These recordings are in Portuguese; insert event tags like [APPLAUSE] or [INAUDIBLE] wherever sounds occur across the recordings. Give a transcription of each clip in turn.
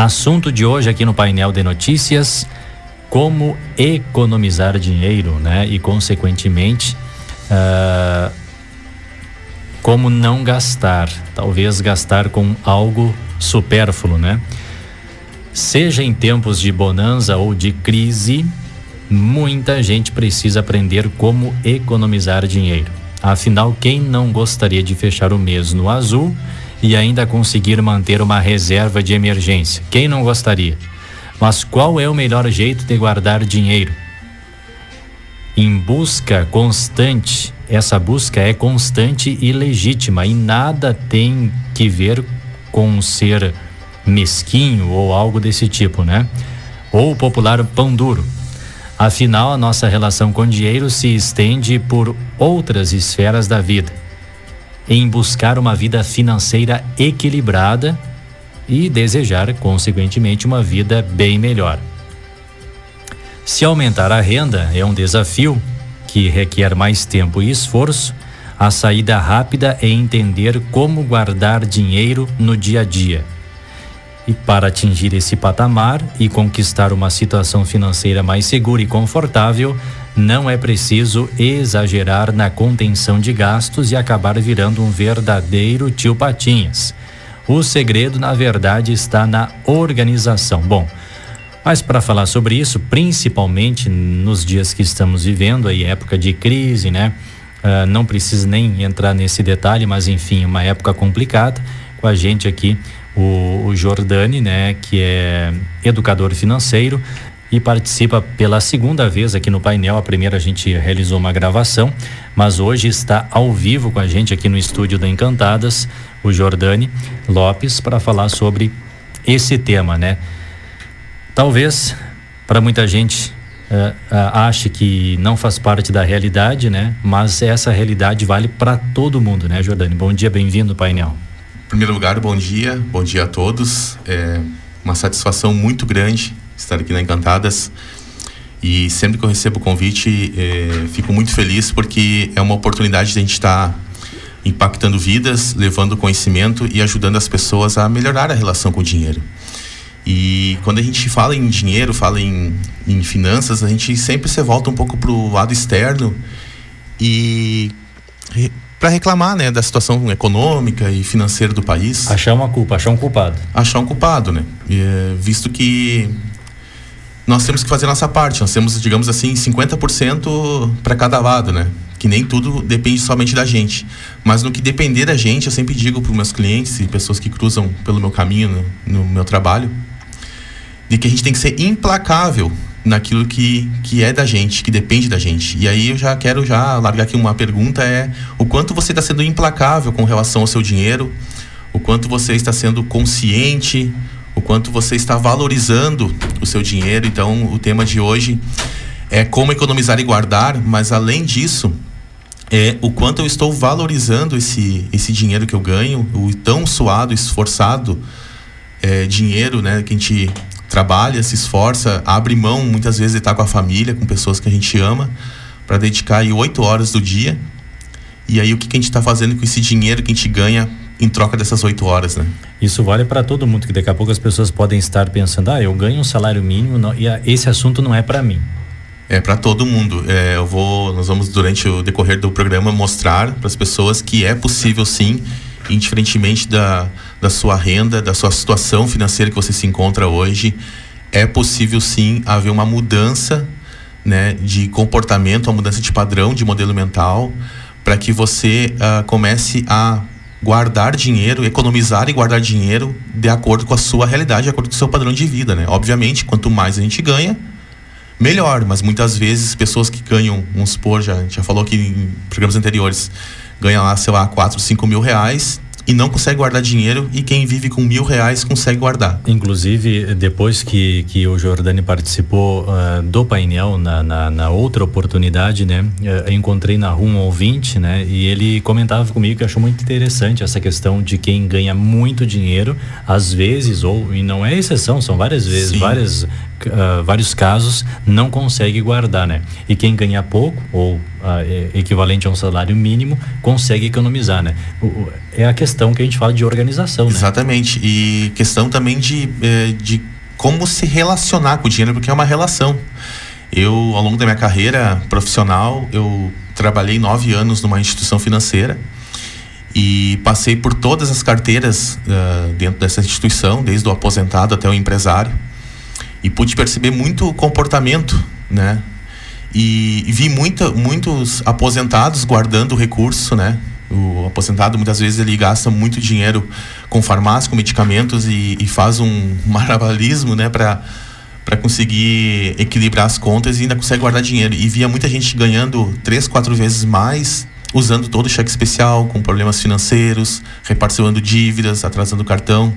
Assunto de hoje aqui no painel de notícias: como economizar dinheiro, né? E consequentemente, uh, como não gastar, talvez gastar com algo supérfluo, né? Seja em tempos de bonança ou de crise, muita gente precisa aprender como economizar dinheiro. Afinal, quem não gostaria de fechar o mês no azul e ainda conseguir manter uma reserva de emergência? Quem não gostaria? Mas qual é o melhor jeito de guardar dinheiro? Em busca constante, essa busca é constante e legítima e nada tem que ver com ser mesquinho ou algo desse tipo, né? Ou o popular pão duro. Afinal, a nossa relação com dinheiro se estende por outras esferas da vida. Em buscar uma vida financeira equilibrada e desejar, consequentemente, uma vida bem melhor. Se aumentar a renda é um desafio que requer mais tempo e esforço, a saída rápida é entender como guardar dinheiro no dia a dia. E para atingir esse patamar e conquistar uma situação financeira mais segura e confortável, não é preciso exagerar na contenção de gastos e acabar virando um verdadeiro tio Patinhas. O segredo, na verdade, está na organização. Bom, mas para falar sobre isso, principalmente nos dias que estamos vivendo, aí época de crise, né? Uh, não precisa nem entrar nesse detalhe, mas enfim, uma época complicada. Com a gente aqui, o, o Jordani, né, que é educador financeiro e participa pela segunda vez aqui no painel. A primeira a gente realizou uma gravação, mas hoje está ao vivo com a gente aqui no estúdio da Encantadas, o Jordani Lopes, para falar sobre esse tema, né? Talvez para muita gente uh, uh, ache que não faz parte da realidade, né? Mas essa realidade vale para todo mundo, né, Jordani? Bom dia, bem-vindo painel. Em primeiro lugar, bom dia, bom dia a todos. É uma satisfação muito grande estar aqui na Encantadas. E sempre que eu recebo o convite, é, fico muito feliz porque é uma oportunidade de a gente estar tá impactando vidas, levando conhecimento e ajudando as pessoas a melhorar a relação com o dinheiro. E quando a gente fala em dinheiro, fala em, em finanças, a gente sempre se volta um pouco para o lado externo e para reclamar né, da situação econômica e financeira do país. Achar uma culpa, achar um culpado. Achar um culpado, né? E, é, visto que nós temos que fazer nossa parte, nós temos, digamos assim, 50% para cada lado, né? Que nem tudo depende somente da gente. Mas no que depender da gente, eu sempre digo para os meus clientes e pessoas que cruzam pelo meu caminho, no, no meu trabalho, de que a gente tem que ser implacável naquilo que, que é da gente, que depende da gente. E aí eu já quero já largar aqui uma pergunta é o quanto você está sendo implacável com relação ao seu dinheiro, o quanto você está sendo consciente, o quanto você está valorizando o seu dinheiro. Então, o tema de hoje é como economizar e guardar, mas além disso, é o quanto eu estou valorizando esse, esse dinheiro que eu ganho, o tão suado, esforçado é, dinheiro, né, que a gente trabalha, se esforça, abre mão muitas vezes de estar com a família, com pessoas que a gente ama, para dedicar aí oito horas do dia. E aí o que, que a gente está fazendo com esse dinheiro que a gente ganha em troca dessas oito horas, né? Isso vale para todo mundo, que daqui a pouco as pessoas podem estar pensando, ah, eu ganho um salário mínimo não, e a, esse assunto não é para mim. É para todo mundo. É, eu vou, nós vamos durante o decorrer do programa mostrar para as pessoas que é possível sim, indiferentemente da, da sua renda, da sua situação financeira que você se encontra hoje, é possível sim haver uma mudança, né, de comportamento, uma mudança de padrão, de modelo mental, para que você uh, comece a guardar dinheiro, economizar e guardar dinheiro de acordo com a sua realidade, de acordo com o seu padrão de vida, né? Obviamente, quanto mais a gente ganha, melhor, mas muitas vezes pessoas que ganham, vamos supor, já, já falou aqui em programas anteriores, ganham lá, sei lá, 4, 5 mil reais, e não consegue guardar dinheiro e quem vive com mil reais consegue guardar. Inclusive, depois que, que o Jordani participou uh, do painel na, na, na, outra oportunidade, né? Uh, encontrei na rua um ouvinte, né? E ele comentava comigo que achou muito interessante essa questão de quem ganha muito dinheiro, às vezes, ou, e não é exceção, são várias vezes, Sim. várias uh, vários casos não consegue guardar, né? E quem ganha pouco ou uh, equivalente a um salário mínimo consegue economizar, né? O, é a questão que a gente fala de organização, né? Exatamente. E questão também de, eh, de como se relacionar com o dinheiro, porque é uma relação. Eu, ao longo da minha carreira profissional, eu trabalhei nove anos numa instituição financeira e passei por todas as carteiras uh, dentro dessa instituição, desde o aposentado até o empresário, e pude perceber muito comportamento, né? E, e vi muita, muitos aposentados guardando o recurso, né? O aposentado muitas vezes ele gasta muito dinheiro com farmácia, com medicamentos e, e faz um [LAUGHS] maravilhismo, né? Para para conseguir equilibrar as contas e ainda consegue guardar dinheiro. E via muita gente ganhando três, quatro vezes mais, usando todo o cheque especial, com problemas financeiros, reparcelando dívidas, atrasando o cartão.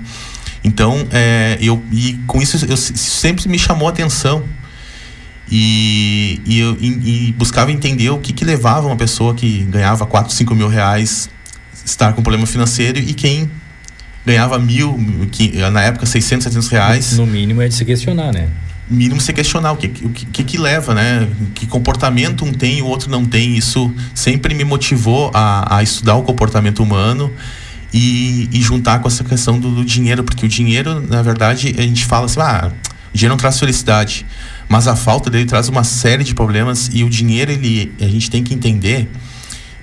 Então, é, eu, e com isso, eu, sempre me chamou a atenção. E, e, eu, e, e buscava entender o que, que levava uma pessoa que ganhava 4, 5 mil reais estar com problema financeiro e quem ganhava mil, que, na época 600, 700 reais. No mínimo é de se questionar, né? mínimo se questionar o que, o que, que leva, né? Que comportamento um tem e o outro não tem. Isso sempre me motivou a, a estudar o comportamento humano e, e juntar com essa questão do, do, dinheiro, porque o dinheiro, na verdade, a gente fala assim, ah, o dinheiro não traz felicidade, mas a falta dele traz uma série de problemas e o dinheiro, ele, a gente tem que entender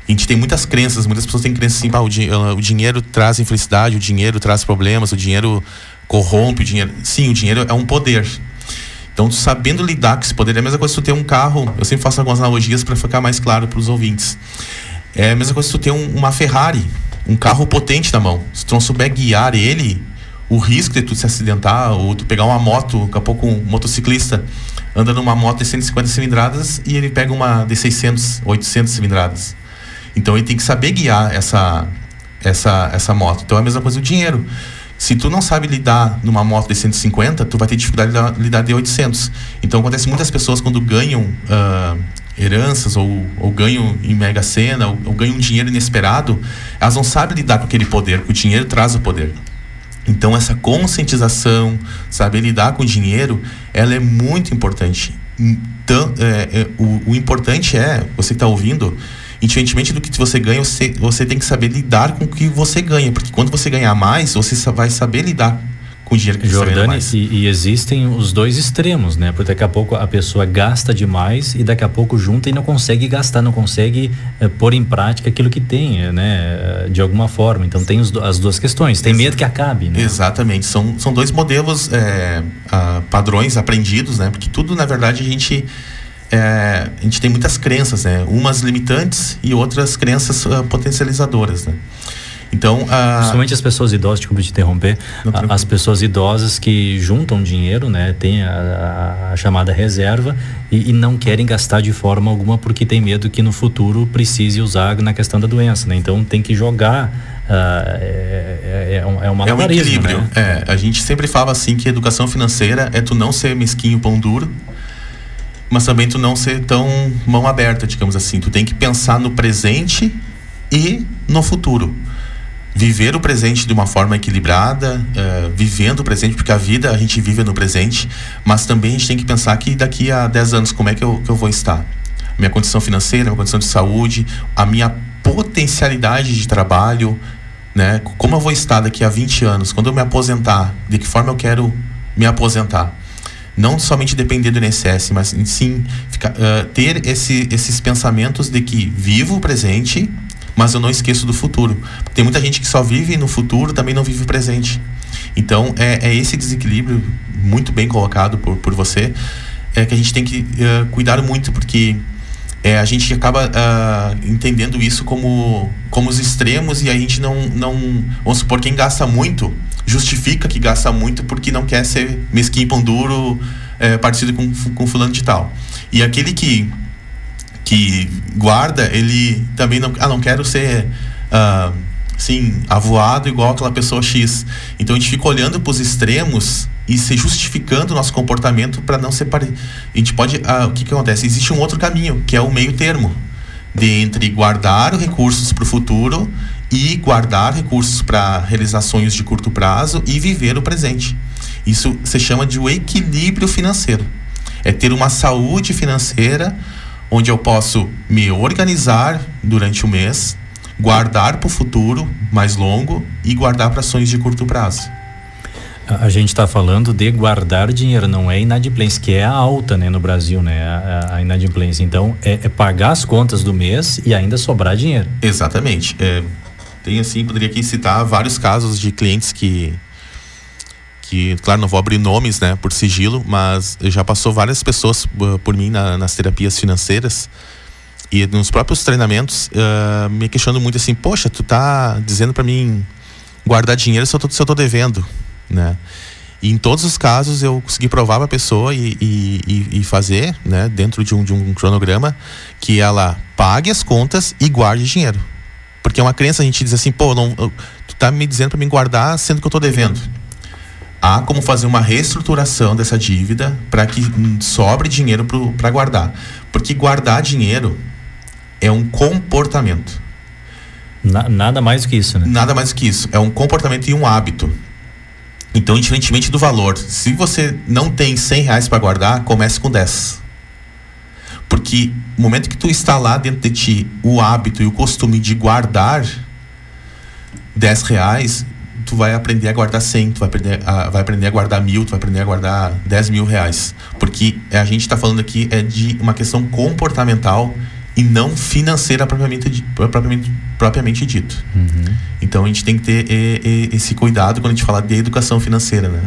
a gente tem muitas crenças, muitas pessoas têm crenças assim, ah, o, di o dinheiro traz infelicidade, o dinheiro traz problemas, o dinheiro corrompe, o dinheiro. Sim, o dinheiro é um poder. Então, sabendo lidar com esse poder, é a mesma coisa se tu ter um carro. Eu sempre faço algumas analogias para ficar mais claro para os ouvintes. É a mesma coisa se tu ter um, uma Ferrari, um carro potente na mão. Se tu não souber guiar ele, o risco de tu se acidentar ou tu pegar uma moto, daqui a pouco um motociclista anda numa moto de 150 cilindradas e ele pega uma de 600, 800 cilindradas. Então ele tem que saber guiar essa essa essa moto. Então é a mesma coisa o dinheiro. Se tu não sabe lidar numa moto de 150, tu vai ter dificuldade de lidar de 800. Então acontece muitas pessoas quando ganham uh, heranças ou, ou, em mega sena ou, ou ganham dinheiro inesperado, elas não sabem lidar com aquele poder, o dinheiro traz o poder. Então essa conscientização, saber lidar com o dinheiro, ela é muito importante. Então, é, é, o, o importante é, você está ouvindo, Independentemente do que você ganha, você, você tem que saber lidar com o que você ganha. Porque quando você ganhar mais, você vai saber lidar com o dinheiro que ganha mais. E, e existem os dois extremos, né? Porque daqui a pouco a pessoa gasta demais e daqui a pouco junta e não consegue gastar, não consegue é, pôr em prática aquilo que tem, eh, né? De alguma forma. Então tem os, as duas questões. Tem medo que acabe, né? Exatamente. São, são dois modelos, é, padrões aprendidos, né? Porque tudo, na verdade, a gente é, a gente tem muitas crenças, né? Umas limitantes e outras crenças uh, potencializadoras, né? Então, uh, principalmente as pessoas idosas, desculpa te interromper, a, as pessoas idosas que juntam dinheiro, né, tem a, a, a chamada reserva e, e, não querem gastar de forma alguma porque tem medo que no futuro precise usar na questão da doença, né? Então tem que jogar uh, é, é, é, um, é uma é um equilíbrio. Né? É, a gente sempre fala assim que educação financeira é tu não ser mesquinho pão duro mas também tu não ser tão mão aberta, digamos assim. Tu tem que pensar no presente e no futuro. Viver o presente de uma forma equilibrada, uh, vivendo o presente, porque a vida a gente vive no presente, mas também a gente tem que pensar que daqui a 10 anos como é que eu, que eu vou estar. Minha condição financeira, minha condição de saúde, a minha potencialidade de trabalho, né? Como eu vou estar daqui a 20 anos, quando eu me aposentar, de que forma eu quero me aposentar não somente depender do INSS, mas sim uh, ter esse, esses pensamentos de que vivo o presente, mas eu não esqueço do futuro. Tem muita gente que só vive no futuro, também não vive o presente. Então, é, é esse desequilíbrio, muito bem colocado por, por você, é que a gente tem que uh, cuidar muito, porque é, a gente acaba uh, entendendo isso como, como os extremos e a gente não, não. Vamos supor, quem gasta muito justifica que gasta muito porque não quer ser mesquinho pão duro, é, com, com fulano de tal. E aquele que, que guarda, ele também não. Ah, não quero ser. Uh, assim, avoado igual aquela pessoa X. Então a gente fica olhando para os extremos e se justificando o nosso comportamento para não parecido. A gente pode. Ah, o que, que acontece? Existe um outro caminho, que é o meio termo. De entre guardar recursos para o futuro e guardar recursos para realizar sonhos de curto prazo e viver o presente. Isso se chama de o equilíbrio financeiro. É ter uma saúde financeira onde eu posso me organizar durante o mês, guardar para o futuro mais longo e guardar para ações de curto prazo. A gente está falando de guardar dinheiro, não é inadimplência, que é alta né, no Brasil, né? A, a inadimplência. Então, é, é, pagar as contas do mês e ainda sobrar dinheiro. Exatamente. É, tem assim, poderia aqui citar vários casos de clientes que que, claro, não vou abrir nomes, né, por sigilo, mas já passou várias pessoas uh, por mim na, nas terapias financeiras e nos próprios treinamentos uh, me questionando muito assim, poxa, tu tá dizendo para mim guardar dinheiro se eu, tô, se eu tô devendo, né? E em todos os casos eu consegui provar para a pessoa e, e, e, fazer, né, dentro de um, de um cronograma, que ela pague as contas e guarde dinheiro. Porque é uma crença, a gente diz assim, pô, não, tu tá me dizendo para mim guardar sendo que eu tô devendo há como fazer uma reestruturação dessa dívida para que sobre dinheiro para guardar. Porque guardar dinheiro é um comportamento. Na, nada mais do que isso, né? Nada mais do que isso. É um comportamento e um hábito. Então, diferentemente do valor, se você não tem 100 reais para guardar, comece com 10. Porque no momento que tu instalar dentro de ti o hábito e o costume de guardar 10 reais, tu vai aprender a guardar 100, tu vai aprender a, vai aprender a guardar mil, tu vai aprender a guardar 10 mil reais. Porque a gente está falando aqui é de uma questão comportamental e não financeira propriamente, propriamente, propriamente dito. Uhum. Então a gente tem que ter e, e, esse cuidado quando a gente fala de educação financeira, né?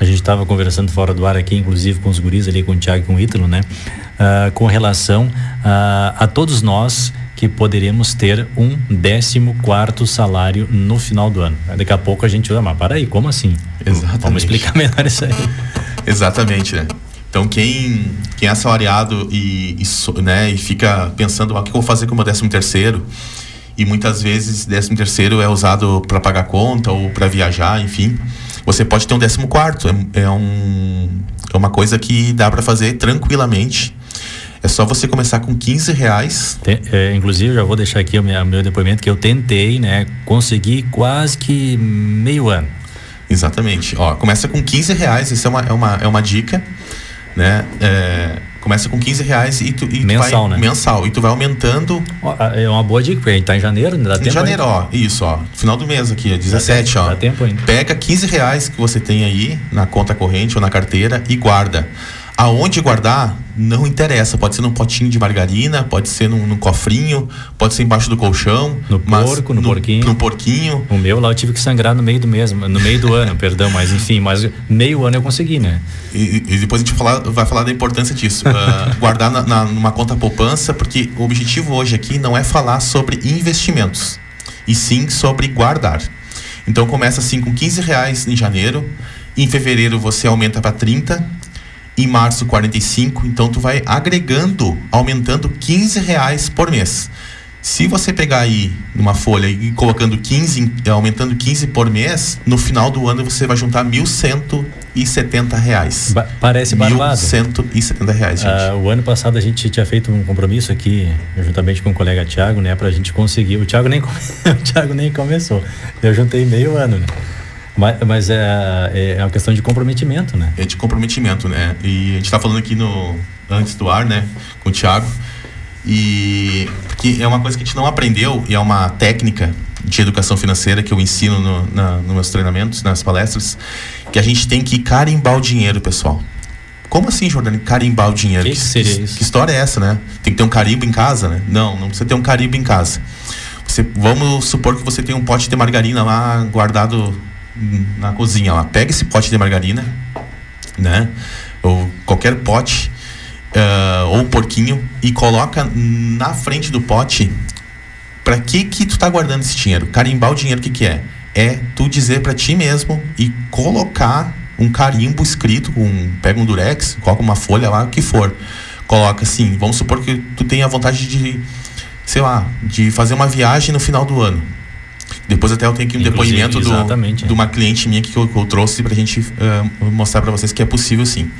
A gente estava conversando fora do ar aqui, inclusive com os guris ali, com o Thiago e com o Ítalo, né? Uh, com relação uh, a todos nós que poderíamos ter um décimo quarto salário no final do ano. Daqui a pouco a gente vai, mas para aí, como assim? Exatamente. Vamos explicar melhor isso aí. [LAUGHS] Exatamente, né? Então quem, quem é assalariado e, e, né, e fica pensando, ah, o que eu vou fazer com o meu décimo terceiro? E muitas vezes décimo terceiro é usado para pagar conta ou para viajar, enfim. Você pode ter um décimo quarto, é, é, um, é uma coisa que dá para fazer tranquilamente é só você começar com 15 reais. Tem, é, inclusive, já vou deixar aqui o meu, meu depoimento que eu tentei, né? Consegui quase que meio ano. Exatamente. Ó, começa com 15 reais, isso é uma, é uma, é uma dica, né? É, começa com 15 reais e tu, e mensal, vai, né? Mensal. E tu vai aumentando. Ó, é uma boa dica, porque a gente tá em janeiro, ainda dá em tempo. Em janeiro, ainda. ó. Isso, ó. Final do mês aqui, 17, dá ó. Dá tempo ainda. Pega 15 reais que você tem aí na conta corrente ou na carteira e guarda. Aonde guardar, não interessa. Pode ser num potinho de margarina, pode ser num, num cofrinho, pode ser embaixo do colchão. No porco, no, no, porquinho. No porquinho. O meu lá eu tive que sangrar no meio do mesmo, no meio do ano, perdão, mas enfim, mas meio ano eu consegui, né? E, e depois a gente falar, vai falar da importância disso. uh, [LAUGHS] guardar na, na, numa conta poupança, porque o objetivo hoje aqui não é falar sobre investimentos, e sim sobre guardar. Então começa assim com 15 reais em janeiro, em fevereiro você aumenta para 30 em março 45, então tu vai agregando, aumentando 15 reais por mês. Se você pegar aí uma folha e colocando 15, aumentando 15 por mês, no final do ano você vai juntar 1.170 reais. Ba parece barbado. 1.170 reais, gente. Uh, o ano passado a gente tinha feito um compromisso aqui, juntamente com o colega Tiago, né, pra gente conseguir. O Tiago nem, [LAUGHS] o Thiago nem começou. Eu juntei meio ano, né? Mas, mas é, é, é uma questão de comprometimento, né? É de comprometimento, né? E a gente está falando aqui no antes do ar, né, com o Thiago. E que é uma coisa que a gente não aprendeu e é uma técnica de educação financeira que eu ensino no, na, nos meus treinamentos, nas palestras, que a gente tem que carimbar o dinheiro, pessoal. Como assim, Jordani? Carimbar o dinheiro? Que, que seria isso? Que história é essa, né? Tem que ter um carimbo em casa, né? Não, não precisa ter um carimbo em casa. Você, vamos supor que você tem um pote de margarina lá guardado na cozinha lá. Pega esse pote de margarina, né? Ou qualquer pote, uh, ou um porquinho, e coloca na frente do pote. Para que que tu tá guardando esse dinheiro? Carimbar o dinheiro, o que que é? É tu dizer para ti mesmo e colocar um carimbo escrito, um, pega um durex, coloca uma folha lá, o que for. Coloca assim, vamos supor que tu tenha vontade de, sei lá, de fazer uma viagem no final do ano depois até eu tenho aqui um Inclusive, depoimento do, de uma cliente minha que eu, que eu trouxe para a gente uh, mostrar para vocês que é possível sim.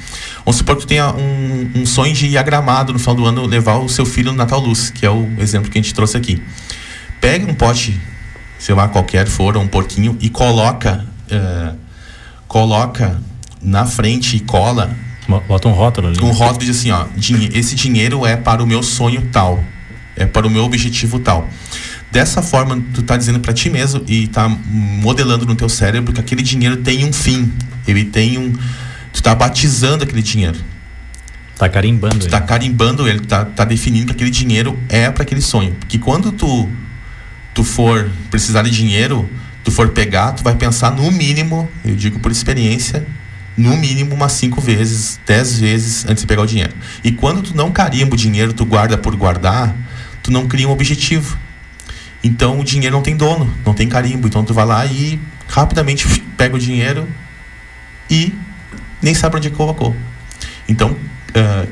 Vamos supor que tu tenha um, um, sonho de ir a Gramado no final do ano levar o seu filho no Natal Luz, que é o exemplo que a gente trouxe aqui. Pega um pote, sei lá, qualquer for, um porquinho, e coloca, uh, coloca na frente e cola. Bota um rótulo ali. Um rótulo diz assim, ó, esse dinheiro é para o meu sonho tal, é para o meu objetivo tal. Dessa forma, tu tá dizendo para ti mesmo e tá modelando no teu cérebro que aquele dinheiro tem um fim, ele tem um tu tá batizando aquele dinheiro. Tá carimbando. Tu ele. tá carimbando ele, tá, tá definindo que aquele dinheiro é para aquele sonho. Porque quando tu tu for precisar de dinheiro, tu for pegar, tu vai pensar no mínimo, eu digo por experiência, no mínimo umas cinco vezes, dez vezes antes de pegar o dinheiro. E quando tu não carimba o dinheiro, tu guarda por guardar, tu não cria um objetivo. Então o dinheiro não tem dono, não tem carimbo. Então tu vai lá e rapidamente [LAUGHS] pega o dinheiro e nem sabe onde colocou. Então, uh,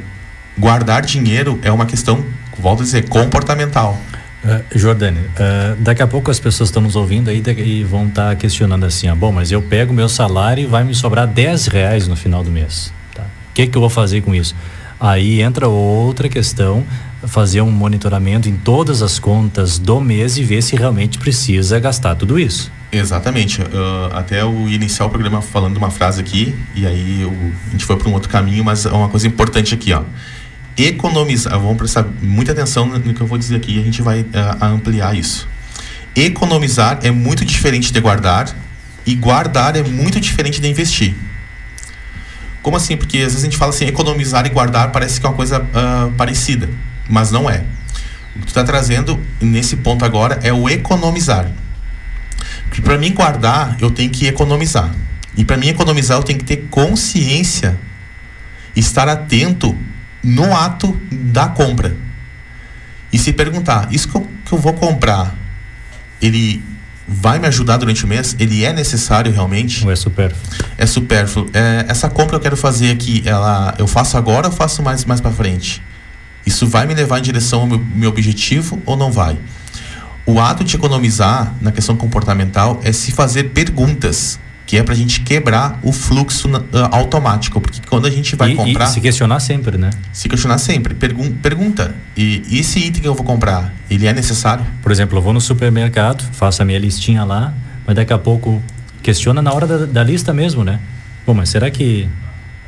guardar dinheiro é uma questão, volto a dizer, comportamental. Uh, Jordane, uh, daqui a pouco as pessoas estão nos ouvindo aí e vão estar tá questionando assim, ah, bom, mas eu pego meu salário e vai me sobrar 10 reais no final do mês. Tá? O que, que eu vou fazer com isso? Aí entra outra questão, fazer um monitoramento em todas as contas do mês e ver se realmente precisa gastar tudo isso. Exatamente. Uh, até eu iniciar o programa falando uma frase aqui, e aí eu, a gente foi para um outro caminho, mas é uma coisa importante aqui, ó economizar, vamos prestar muita atenção no que eu vou dizer aqui, a gente vai uh, ampliar isso. Economizar é muito diferente de guardar e guardar é muito diferente de investir. Como assim? Porque às vezes a gente fala assim, economizar e guardar parece que é uma coisa uh, parecida, mas não é. O que tu está trazendo nesse ponto agora é o economizar. Porque para mim guardar, eu tenho que economizar. E para mim economizar, eu tenho que ter consciência, estar atento no ato da compra. E se perguntar, isso que eu, que eu vou comprar, ele vai me ajudar durante o mês? Ele é necessário realmente? Ou é supérfluo? É supérfluo. É, essa compra que eu quero fazer aqui, ela, eu faço agora ou faço mais, mais para frente? Isso vai me levar em direção ao meu, meu objetivo ou não vai? O ato de economizar na questão comportamental é se fazer perguntas que é para a gente quebrar o fluxo uh, automático, porque quando a gente vai e, comprar... E se questionar sempre, né? Se questionar sempre. Pergun pergunta, e, e esse item que eu vou comprar, ele é necessário? Por exemplo, eu vou no supermercado, faço a minha listinha lá, mas daqui a pouco questiona na hora da, da lista mesmo, né? Bom, mas será que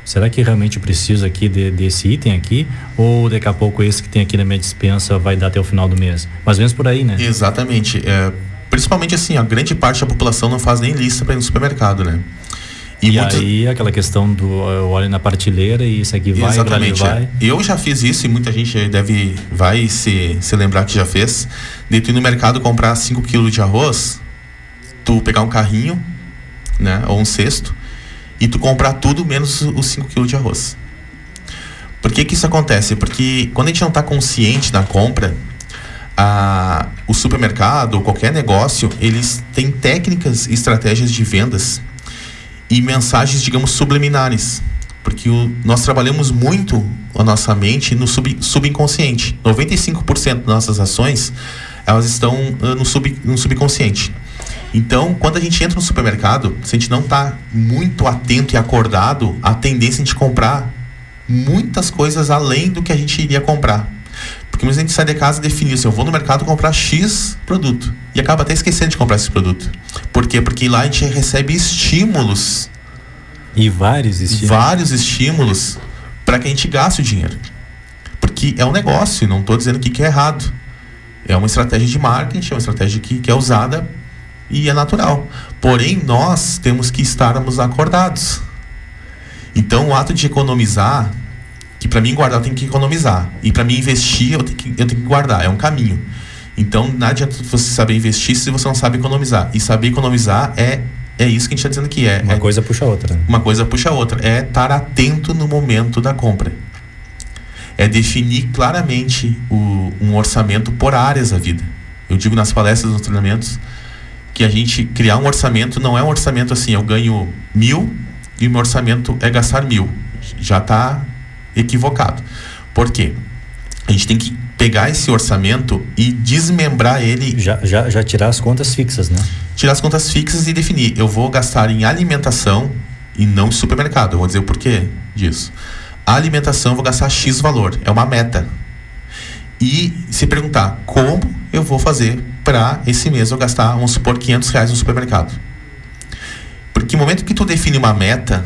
será que realmente preciso aqui de, desse item aqui ou daqui a pouco esse que tem aqui na minha dispensa vai dar até o final do mês mais ou menos por aí né exatamente é, principalmente assim, a grande parte da população não faz nem lista para ir no supermercado, né? E, e muitas... aí aquela questão do eu olho na partilheira e isso aqui vai, Exatamente, vai. É. Eu já fiz isso e muita gente deve vai se, se lembrar que já fez. De tu ir no mercado comprar 5 quilos de arroz, tu pegar um carrinho, né, ou um cesto, e tu comprar tudo menos os 5 quilos de arroz. Por que que isso acontece? Porque quando a gente não está consciente da compra, a, o supermercado ou qualquer negócio, eles têm técnicas e estratégias de vendas e mensagens, digamos, subliminares. Porque o, nós trabalhamos muito a nossa mente no sub, subconsciente. 95% das nossas ações, elas estão uh, no, sub, no subconsciente. Então, quando a gente entra no supermercado, se a gente não está muito atento e acordado, a tendência é a gente comprar muitas coisas além do que a gente iria comprar. Porque muitas a gente sai de casa e define assim, eu vou no mercado comprar X produto. E acaba até esquecendo de comprar esse produto. Por quê? Porque lá a gente recebe estímulos. E vários estímulos. Vários estímulos para que a gente gaste o dinheiro. Porque é um negócio, não estou dizendo que, que é errado. É uma estratégia de marketing, é uma estratégia que, que é usada e é natural. Porém, nós temos que estarmos acordados. Então, o ato de economizar que para mim guardar eu tenho que economizar. E para mim investir eu tenho, que, eu tenho que guardar, é um caminho. Então não adianta você saber investir se você não sabe economizar. E saber economizar é é isso que a gente está dizendo que é. Uma é, coisa puxa a outra. Uma coisa puxa a outra. É estar atento no momento da compra. É definir claramente o, um orçamento por áreas da vida. Eu digo nas palestras, nos treinamentos, que a gente criar um orçamento não é um orçamento assim, eu ganho mil e o meu orçamento é gastar mil. Já está equivocado. Por quê? A gente tem que pegar esse orçamento e desmembrar ele. Já, já, já tirar as contas fixas, né? Tirar as contas fixas e definir. Eu vou gastar em alimentação e não em supermercado. Eu vou dizer o porquê disso. A alimentação eu vou gastar X valor. É uma meta. E se perguntar como eu vou fazer para esse mês eu gastar, vamos supor, 500 reais no supermercado. Porque no momento que tu define uma meta,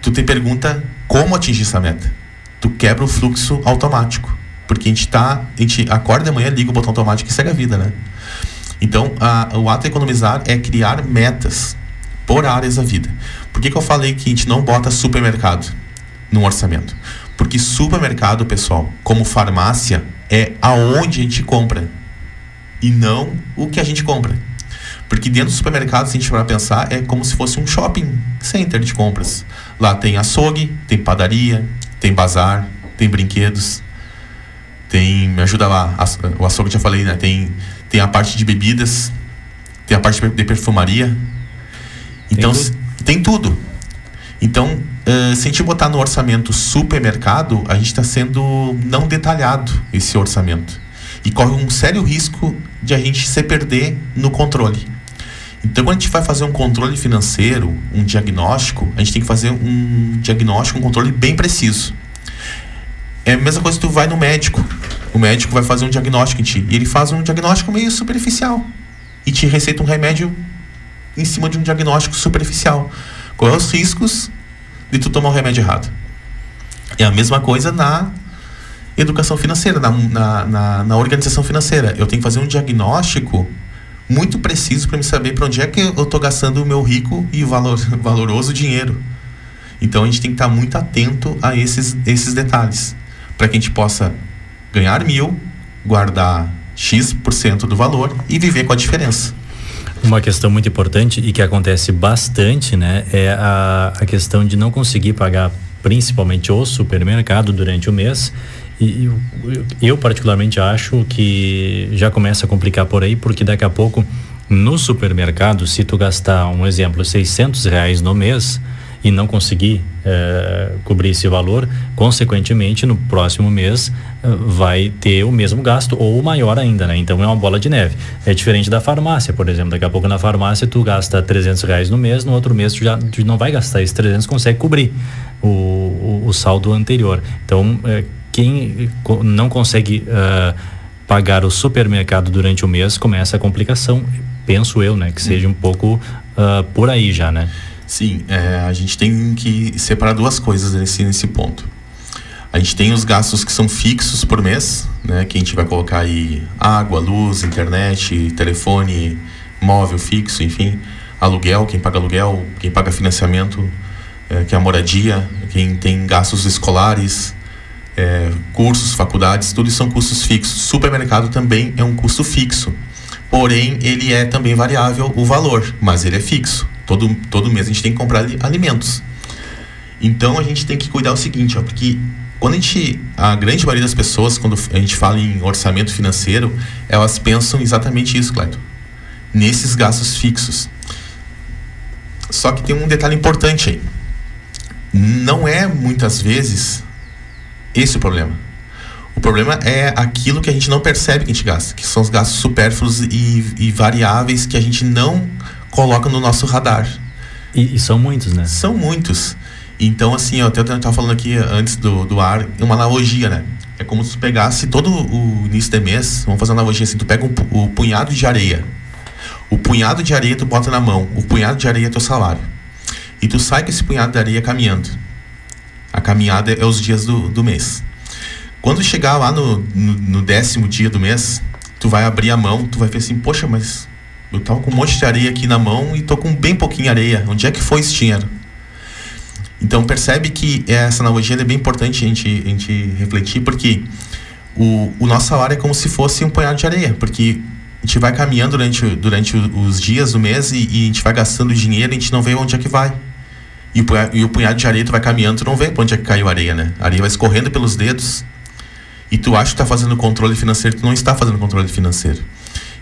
tu te pergunta como atingir essa meta. Tu quebra o fluxo automático. Porque a gente tá. A gente acorda de manhã, liga o botão automático e segue a vida, né? Então, a, o ato economizar é criar metas por áreas da vida. Por que, que eu falei que a gente não bota supermercado no orçamento? Porque supermercado, pessoal, como farmácia, é aonde a gente compra e não o que a gente compra. Porque dentro do supermercado, se a gente for pensar, é como se fosse um shopping center de compras. Lá tem açougue, tem padaria, tem bazar, tem brinquedos, tem. Me ajuda lá, o açougue já falei, né? Tem, tem a parte de bebidas, tem a parte de perfumaria. Então, tem tudo. Tem tudo. Então, uh, se a gente botar no orçamento supermercado, a gente está sendo não detalhado esse orçamento. E corre um sério risco de a gente se perder no controle. Então, quando a gente vai fazer um controle financeiro, um diagnóstico, a gente tem que fazer um diagnóstico, um controle bem preciso. É a mesma coisa que tu vai no médico. O médico vai fazer um diagnóstico em ti. E ele faz um diagnóstico meio superficial. E te receita um remédio em cima de um diagnóstico superficial. Quais os riscos de tu tomar o remédio errado? É a mesma coisa na educação financeira, na, na, na, na organização financeira. Eu tenho que fazer um diagnóstico muito preciso para me saber para onde é que eu estou gastando o meu rico e valor, [LAUGHS] valoroso dinheiro. Então a gente tem que estar tá muito atento a esses, esses detalhes para que a gente possa ganhar mil, guardar X% do valor e viver com a diferença. Uma questão muito importante e que acontece bastante, né, é a, a questão de não conseguir pagar principalmente o supermercado durante o mês e eu, eu, particularmente acho que já começa a complicar por aí, porque daqui a pouco no supermercado, se tu gastar um exemplo, 600 reais no mês e não conseguir eh, cobrir esse valor, consequentemente no próximo mês eh, vai ter o mesmo gasto ou maior ainda, né? Então é uma bola de neve. É diferente da farmácia, por exemplo. Daqui a pouco na farmácia tu gasta 300 reais no mês, no outro mês tu já tu não vai gastar esses 300, consegue cobrir o, o, o saldo anterior. Então eh, quem não consegue uh, pagar o supermercado durante o mês começa a complicação, penso eu, né? Que seja um pouco uh, por aí já, né? Sim, é, a gente tem que separar duas coisas nesse, nesse ponto. A gente tem os gastos que são fixos por mês, né? Que a gente vai colocar aí água, luz, internet, telefone, móvel fixo, enfim, aluguel, quem paga aluguel, quem paga financiamento, é, que é a moradia, quem tem gastos escolares, é, cursos, faculdades, tudo são custos fixos. Supermercado também é um custo fixo. Porém, ele é também variável o valor, mas ele é fixo. Todo, todo mês a gente tem que comprar alimentos. Então a gente tem que cuidar o seguinte, ó, porque quando a gente. A grande maioria das pessoas, quando a gente fala em orçamento financeiro, elas pensam exatamente isso, Cleiton. Nesses gastos fixos. Só que tem um detalhe importante aí. Não é muitas vezes esse é o problema. O problema é aquilo que a gente não percebe que a gente gasta, que são os gastos supérfluos e, e variáveis que a gente não coloca no nosso radar. E, e, são muitos, né? São muitos. Então, assim, eu até estava falando aqui antes do, do ar, uma analogia, né? É como se tu pegasse todo o início de mês, vamos fazer uma analogia assim, tu pega um, o punhado de areia. O punhado de areia tu bota na mão, o punhado de areia é teu salário. E tu sai com esse punhado de areia caminhando. A caminhada é os dias do, do mês. Quando chegar lá no, no, no, décimo dia do mês, tu vai abrir a mão, tu vai ver assim, poxa, mas eu tava com um monte de areia aqui na mão e tô com bem pouquinho areia. Onde é que foi esse dinheiro? Então percebe que essa analogia é bem importante a gente, a gente refletir, porque o, o nosso salário é como se fosse um punhado de areia, porque a gente vai caminhando durante, durante os dias do mês e, e a gente vai gastando dinheiro e a gente não vê onde é que vai. E o, e o punhado de areia tu vai caminhando, tu não vê pra onde é que caiu a areia, né? A areia vai escorrendo pelos dedos e tu acha que tá fazendo controle financeiro, tu não está fazendo controle financeiro.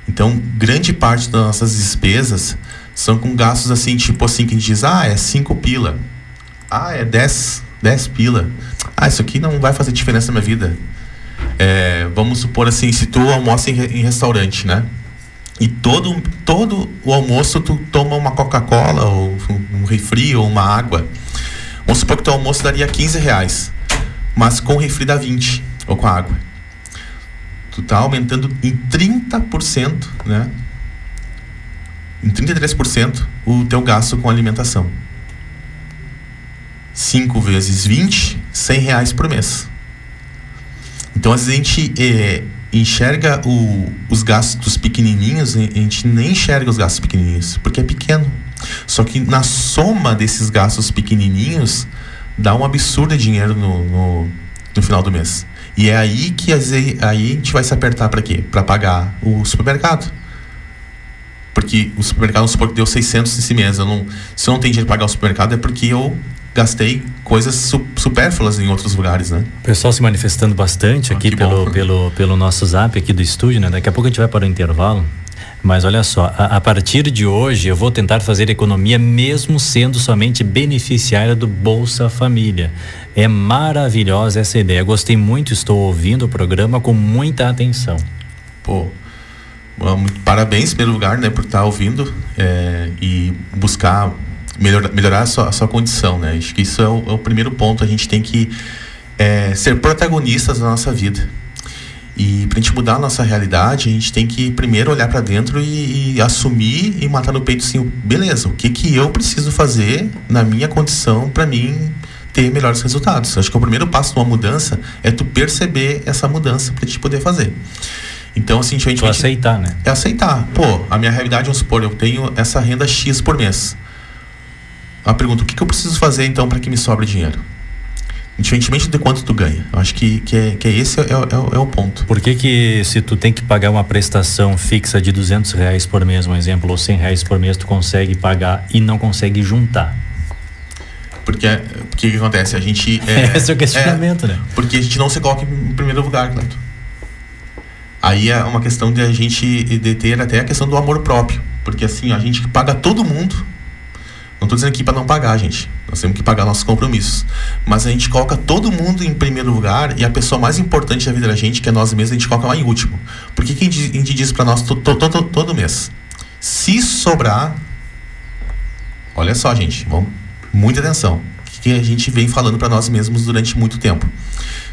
Então, grande parte das nossas despesas são com gastos assim, tipo assim, que a gente diz, ah, é 5 pila. Ah, é 10, 10 pila. Ah, isso aqui não vai fazer diferença na minha vida. É, vamos supor assim, se tu almoça em, em restaurante, né? E todo, todo o almoço tu toma uma Coca-Cola, ou um refri, ou uma água. Vamos supor que teu almoço daria 15 reais. Mas com refri dá 20, ou com água. Tu tá aumentando em 30%, né? Em 33% o teu gasto com alimentação. 5 vezes 20, 100 reais por mês. Então, às vezes a gente é, enxerga o, os gastos pequenininhos, a gente nem enxerga os gastos pequenininhos, porque é pequeno. Só que na soma desses gastos pequenininhos, dá um absurdo de dinheiro no, no, no final do mês. E é aí que aí a gente vai se apertar para quê? Para pagar o supermercado. Porque o supermercado, vamos supor que deu 600 esse mês. Eu não, se eu não tenho dinheiro para pagar o supermercado, é porque eu gastei coisas su supérfluas em outros lugares, né? O pessoal se manifestando bastante aqui ah, pelo, pelo, pelo nosso zap aqui do estúdio, né? Daqui a pouco a gente vai para o intervalo. Mas olha só, a, a, partir de hoje eu vou tentar fazer economia mesmo sendo somente beneficiária do Bolsa Família. É maravilhosa essa ideia. Gostei muito, estou ouvindo o programa com muita atenção. Pô, parabéns em primeiro lugar, né, por estar ouvindo é, e buscar melhor, melhorar a sua, a sua, condição, né? Acho que isso é o, é o primeiro ponto. A gente tem que é, ser protagonistas da nossa vida. E para a gente mudar a nossa realidade, a gente tem que primeiro olhar para dentro e, e, assumir e matar no peito assim, beleza, o que que eu preciso fazer na minha condição para mim ter melhores resultados. Acho que o primeiro passo de uma mudança é tu perceber essa mudança para te poder fazer. Então, assim, a gente. Aceitar, né? É aceitar. Pô, a minha realidade, vamos supor, eu tenho essa renda X por mês. A pergunta, o que, que eu preciso fazer então para que me sobre dinheiro? Indiferentemente de quanto tu ganha. Eu acho que, que, é, que é esse é, é, é, o ponto. Por que que se tu tem que pagar uma prestação fixa de duzentos reais por mês, um exemplo, ou cem reais por mês, tu consegue pagar e não consegue juntar? Porque o que, acontece? A gente. [LAUGHS] É, Esse é o questionamento, é, né? Porque a gente não se coloca em primeiro lugar, Cleto. Aí é uma questão de a gente de ter até a questão do amor próprio. Porque assim, a gente paga todo mundo não estou dizendo aqui para não pagar, gente. Nós temos que pagar nossos compromissos. Mas a gente coloca todo mundo em primeiro lugar e a pessoa mais importante da vida da gente, que é nós mesmos, a gente coloca lá em último. Por que, que a gente diz para nós to, to, to, todo mês? Se sobrar. Olha só, gente, vamos, muita atenção. Que a gente vem falando para nós mesmos durante muito tempo.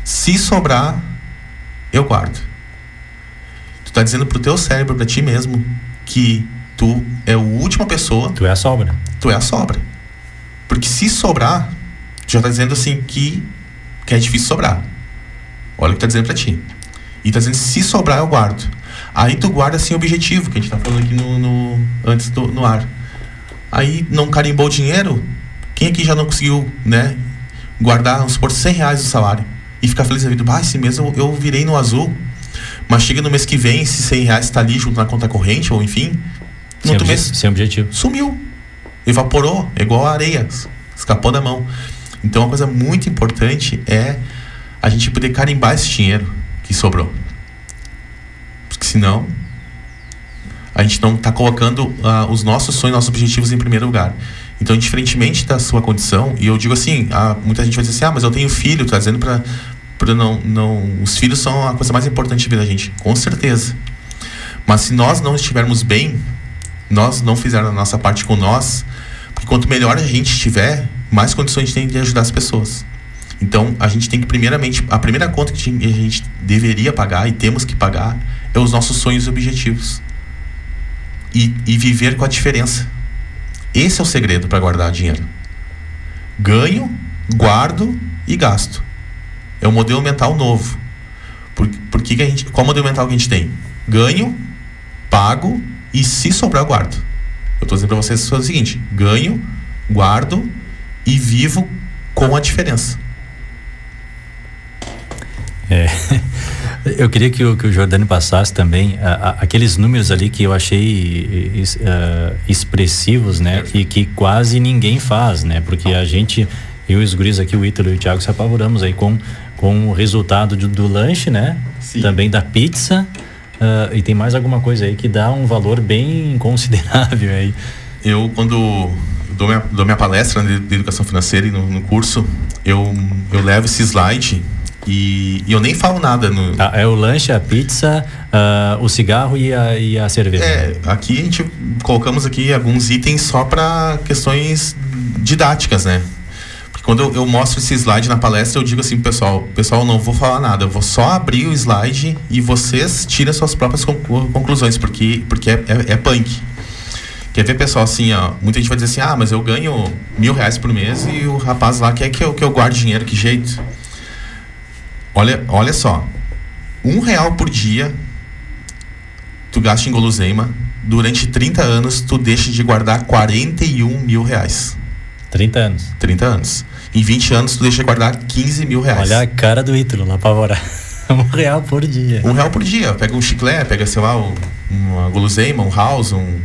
Se sobrar, eu guardo. Tu está dizendo pro teu cérebro, para ti mesmo, que tu é a última pessoa. Tu é a sobra. Tu é a sobra. Porque se sobrar, tu já tá dizendo assim que, que é difícil sobrar. Olha o que tá dizendo pra ti. E tá dizendo se sobrar, eu guardo. Aí tu guarda assim o objetivo, que a gente tá falando aqui no, no antes do, no ar. Aí não carimbou o dinheiro, quem aqui já não conseguiu, né, guardar, vamos supor, 100 reais do salário e ficar feliz da vida? Ah, esse mês eu, eu virei no azul. Mas chega no mês que vem, esses 100 reais está ali junto na conta corrente, ou enfim, sem, obje sem objetivo. Sumiu. Evaporou, é igual a areia. Escapou da mão. Então, uma coisa muito importante é a gente poder carimbar esse dinheiro que sobrou. Porque senão, a gente não está colocando uh, os nossos sonhos, nossos objetivos em primeiro lugar. Então, diferentemente da sua condição, e eu digo assim, uh, muita gente vai dizer assim, ah, mas eu tenho filho, tá dizendo para não, não. Os filhos são a coisa mais importante da vida da gente. Com certeza. Mas se nós não estivermos bem, nós não fizermos a nossa parte com nós, porque quanto melhor a gente estiver, mais condições a gente tem de ajudar as pessoas. Então, a gente tem que, primeiramente, a primeira conta que a gente deveria pagar e temos que pagar é os nossos sonhos e objetivos. E, e viver com a diferença. Esse é o segredo para guardar dinheiro. Ganho, guardo e gasto. É o modelo mental novo. Por, por que, que a gente, qual modelo mental que a gente tem? Ganho, pago e se sobrar, guardo. Eu estou dizendo para vocês o seguinte: ganho, guardo e vivo com a diferença. É, [LAUGHS] eu queria que o, que o Jordani passasse também a, a, aqueles números ali que eu achei uh, expressivos, né? E que quase ninguém faz, né? Porque a gente, eu e os guris aqui, o Ítalo e o Thiago, se apavoramos aí com, com o resultado do, do lanche, né? Sim. Também da pizza Uh, e tem mais alguma coisa aí que dá um valor bem [LAUGHS] considerável aí. Eu, quando dou minha, dou minha palestra de, de educação financeira e no, no, curso, eu, eu levo esse slide e, e, eu nem falo nada. No... Ah, é o lanche, a pizza, uh, o cigarro e a, e a cerveja. É, aqui a gente colocamos aqui alguns itens só para questões didáticas, né? Quando eu, eu, mostro esse slide na palestra, eu digo assim, pessoal, pessoal, não vou falar nada, eu vou só abrir o slide e vocês tirem suas próprias conclusões, porque, porque é, é, é punk. Quer ver, pessoal, assim, ó, muita gente vai dizer assim, ah, mas eu ganho mil reais por mês e o rapaz lá quer que eu, que eu guarde dinheiro, que jeito? Olha, olha só, um real por dia tu gasta em guloseima, durante 30 anos tu deixa de guardar 41 mil reais. 30 anos. 30 anos. Em 20 anos tu deixa de guardar 15 mil reais. Olha a cara do Ítalo lá apavorar. [LAUGHS] um real por dia. Um real por dia. Pega um chiclete, pega, sei lá, um, uma guloseima, um house. Um.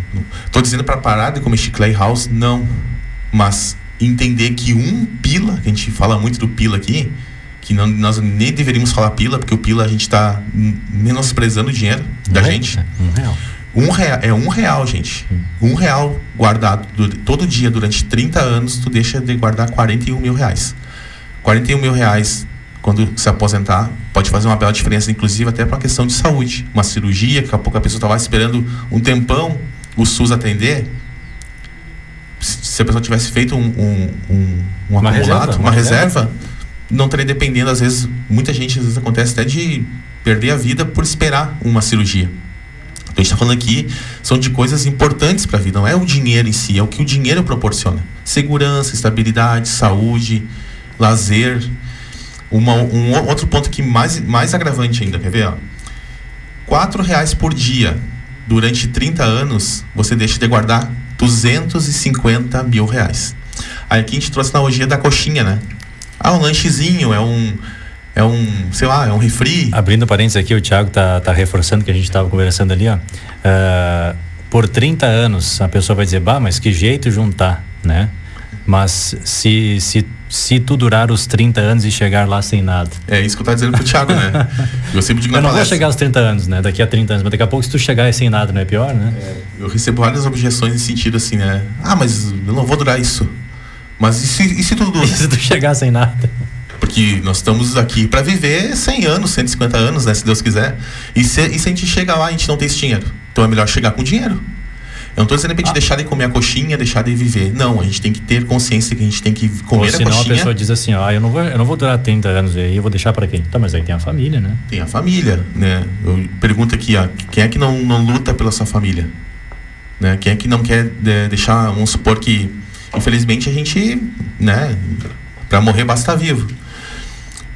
Tô dizendo para parar de comer chiclete house, não. Mas entender que um pila, que a gente fala muito do pila aqui, que não, nós nem deveríamos falar pila, porque o pila a gente está menosprezando o dinheiro da é, gente. Um real. Um real, é um real, gente. Um real guardado do, todo dia durante 30 anos, tu deixa de guardar 41 mil reais. 41 mil reais quando se aposentar, pode fazer uma bela diferença, inclusive até para a questão de saúde. Uma cirurgia, que daqui a pouco a pessoa estava esperando um tempão o SUS atender. Se a pessoa tivesse feito um, um, um, um uma acumulado, reserva, uma, uma reserva, reserva, não estaria dependendo, às vezes, muita gente, às vezes acontece até de perder a vida por esperar uma cirurgia. A gente está falando aqui são de coisas importantes para a vida, não é o dinheiro em si, é o que o dinheiro proporciona. Segurança, estabilidade, saúde, lazer. Uma, um outro ponto que mais, mais agravante ainda, quer ver? Ó? Quatro reais por dia durante 30 anos, você deixa de guardar 250 mil reais. Aí aqui a gente trouxe a analogia da coxinha, né? Ah, um lanchezinho, é um. É um, sei lá, é um refri. Abrindo parênteses aqui, o Thiago tá, tá reforçando que a gente estava conversando ali, ó. Uh, por 30 anos, a pessoa vai dizer, bah, mas que jeito juntar, né? Mas se, se, se tu durar os 30 anos e chegar lá sem nada. É isso que eu tava dizendo pro Thiago, né? [LAUGHS] Eu sempre digo na Eu não palestra. vou chegar aos 30 anos, né? Daqui a 30 anos, mas daqui a pouco se tu chegar sem nada, não é pior, né? É, eu recebo várias objeções nesse sentido assim, né? Ah, mas eu não vou durar isso. Mas e se, e se tudo dura? [LAUGHS] E se tu chegar sem nada? Porque nós estamos aqui para viver 100 anos, 150 anos, né? Se Deus quiser. E se, e se a gente chega lá e a gente não tem esse dinheiro? Então é melhor chegar com dinheiro. Eu não estou dizendo para ah. deixar de comer a coxinha, deixar de viver. Não, a gente tem que ter consciência que a gente tem que comer Ou senão a coxinha. a pessoa diz assim, ó, eu não vou, eu não vou durar 30 anos aí, eu vou deixar para quem? Tá, mas aí tem a família, né? Tem a família, né? Eu pergunto aqui, ó, quem é que não, não luta pela sua família? Né? Quem é que não quer de, deixar, vamos supor que, infelizmente, a gente, né, para morrer basta estar vivo.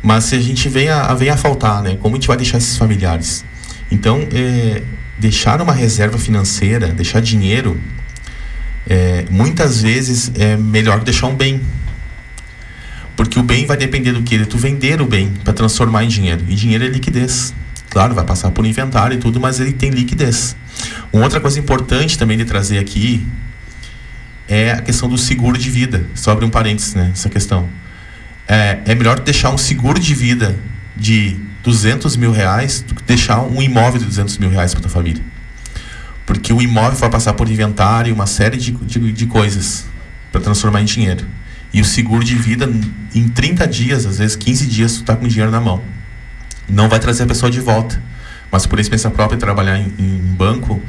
Mas se a gente vem a, vem a faltar, né? Como a gente vai deixar esses familiares? Então, é, deixar uma reserva financeira, deixar dinheiro, é, muitas vezes é melhor deixar um bem. Porque o bem vai depender do que? De tu vender o bem para transformar em dinheiro. E dinheiro é liquidez. Claro, vai passar por inventário e tudo, mas ele tem liquidez. Uma outra coisa importante também de trazer aqui é a questão do seguro de vida. Abrir um parênteses, né? Essa questão. É, é melhor deixar um seguro de vida de 200 mil reais do que deixar um imóvel de 200 mil reais para tua família. Porque o imóvel vai passar por inventário, e uma série de, de, de coisas para transformar em dinheiro. E o seguro de vida, em 30 dias, às vezes 15 dias, tu está com dinheiro na mão. Não vai trazer a pessoa de volta. Mas por experiência própria, trabalhar em, em banco,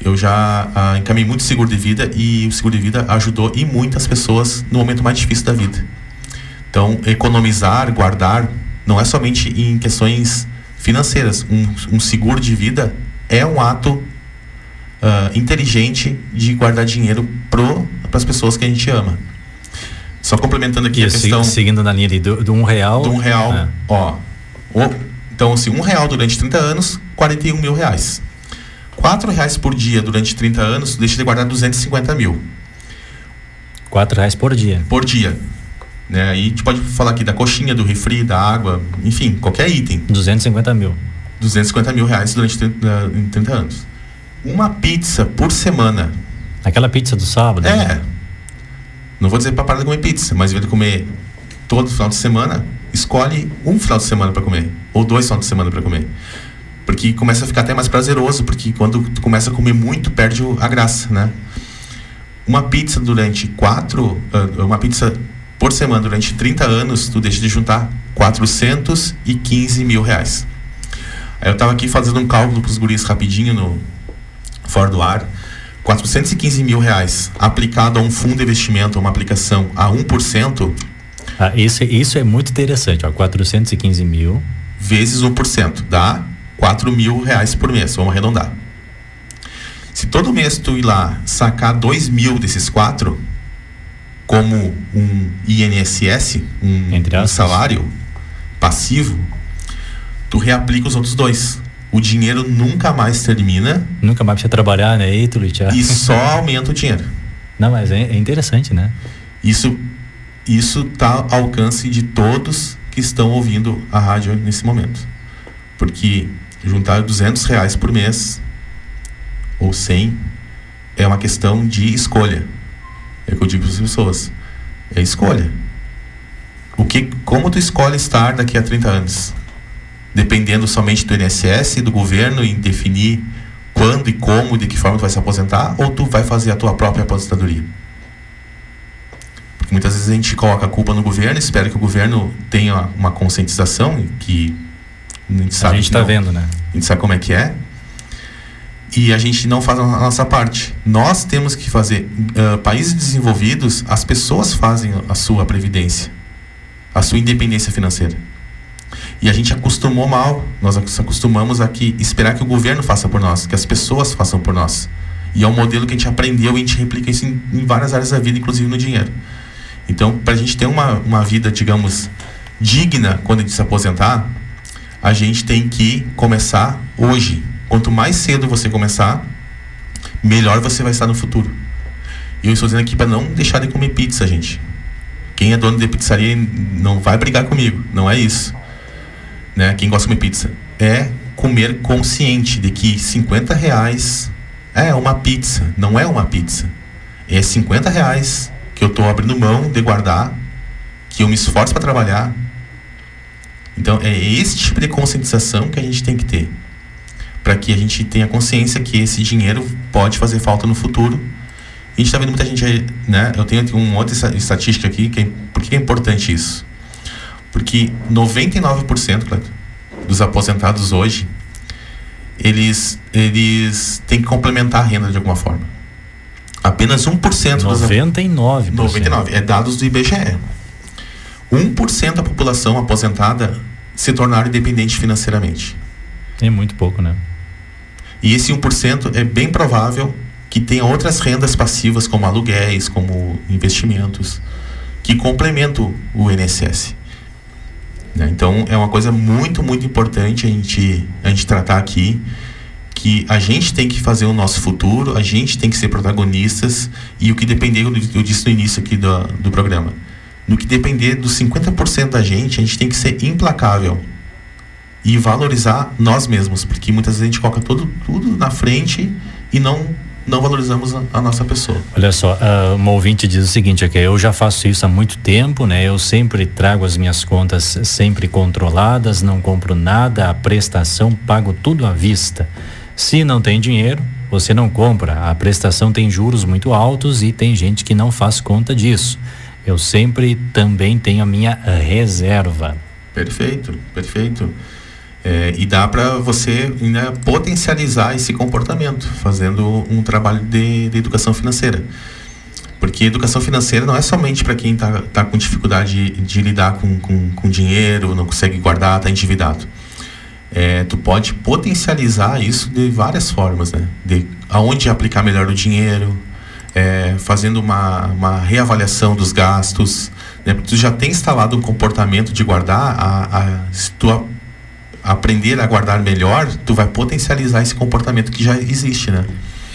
eu já ah, encaminhei muito seguro de vida e o seguro de vida ajudou e muitas pessoas no momento mais difícil da vida. Então, economizar, guardar, não é somente em questões financeiras. Um, um seguro de vida é um ato uh, inteligente de guardar dinheiro para as pessoas que a gente ama. Só complementando aqui e a questão. Seguindo na linha do, do um real. Do um real. É. Ó, o, então, assim, um real durante 30 anos, 41 mil reais. Quatro reais por dia durante 30 anos, deixa de guardar 250 mil. Quatro reais por dia. Por dia. Né? Aí a gente pode falar aqui da coxinha, do refri, da água, enfim, qualquer item. 250 mil. 250 mil reais durante 30, uh, 30 anos. Uma pizza por semana. Aquela pizza do sábado? É. Né? Não vou dizer para parar de comer pizza, mas em vez de comer todo final de semana, escolhe um final de semana para comer. Ou dois finais de semana para comer. Porque começa a ficar até mais prazeroso, porque quando tu começa a comer muito, perde a graça, né? Uma pizza durante quatro. Uh, uma pizza por semana durante 30 anos, tu deixa de juntar 415 mil reais. Aí eu estava aqui fazendo um cálculo para os guris rapidinho no fora do ar. 415 mil reais aplicado a um fundo de investimento, uma aplicação a 1%. Ah, isso, isso é muito interessante, ó, 415 mil. Vezes 1%, dá 4 mil reais por mês, vamos arredondar. Se todo mês tu ir lá sacar dois mil desses quatro, como um INSS, um, um salário passivo, tu reaplica os outros dois. O dinheiro nunca mais termina. Nunca mais precisa trabalhar, né? Eito, e só [LAUGHS] aumenta o dinheiro. Não, mas é, é interessante, né? Isso isso está ao alcance de todos que estão ouvindo a rádio nesse momento. Porque juntar 200 reais por mês ou 100 é uma questão de escolha. É o que eu digo para as pessoas. É escolha. O que, como tu escolhe estar daqui a 30 anos? Dependendo somente do INSS e do governo em definir quando e como, de que forma tu vai se aposentar, ou tu vai fazer a tua própria aposentadoria? Porque muitas vezes a gente coloca a culpa no governo, espera que o governo tenha uma conscientização, que a gente sabe. A gente está vendo, né? A gente sabe como é que é. E a gente não faz a nossa parte. Nós temos que fazer. Uh, países desenvolvidos, as pessoas fazem a sua previdência, a sua independência financeira. E a gente acostumou mal. Nós acostumamos a que esperar que o governo faça por nós, que as pessoas façam por nós. E é um modelo que a gente aprendeu e a gente replica isso em, em várias áreas da vida, inclusive no dinheiro. Então, para a gente ter uma, uma vida, digamos, digna quando a gente se aposentar, a gente tem que começar hoje. Quanto mais cedo você começar, melhor você vai estar no futuro. E eu estou dizendo aqui para não deixar de comer pizza, gente. Quem é dono de pizzaria não vai brigar comigo, não é isso. Né? Quem gosta de comer pizza é comer consciente de que 50 reais é uma pizza, não é uma pizza. É 50 reais que eu estou abrindo mão de guardar, que eu me esforço para trabalhar. Então é esse tipo de conscientização que a gente tem que ter, para que a gente tenha consciência que esse dinheiro pode fazer falta no futuro. A gente está vendo muita gente né? Eu tenho uma outra estatística aqui, que é, por que é importante isso? Porque 99% claro, dos aposentados hoje, eles, eles têm que complementar a renda de alguma forma. Apenas 1% 99%. Dos, 99%. É dados do IBGE. 1% da população aposentada se tornaram independente financeiramente. É muito pouco, né? E esse 1% é bem provável que tenha outras rendas passivas, como aluguéis, como investimentos, que complementam o INSS. Né? Então, é uma coisa muito, muito importante a gente, a gente tratar aqui que a gente tem que fazer o nosso futuro, a gente tem que ser protagonistas e o que depender, eu disse no início aqui do, do programa, no que depender dos 50% da gente, a gente tem que ser implacável e valorizar nós mesmos, porque muitas vezes a gente coloca todo, tudo na frente e não não valorizamos a, a nossa pessoa. Olha só, uh, uma ouvinte diz o seguinte aqui, eu já faço isso há muito tempo, né? Eu sempre trago as minhas contas sempre controladas, não compro nada, a prestação pago tudo à vista. Se não tem dinheiro, você não compra. A prestação tem juros muito altos e tem gente que não faz conta disso. Eu sempre também tenho a minha reserva. Perfeito, perfeito. É, e dá para você né, potencializar esse comportamento, fazendo um trabalho de, de educação financeira. Porque educação financeira não é somente para quem está tá com dificuldade de, de lidar com, com, com dinheiro, não consegue guardar, está endividado é, tu pode potencializar isso de várias formas, né? De aonde aplicar melhor o dinheiro, é, fazendo uma, uma reavaliação dos gastos, né? Porque tu já tem instalado um comportamento de guardar, a, a, se tu aprender a guardar melhor, tu vai potencializar esse comportamento que já existe, né?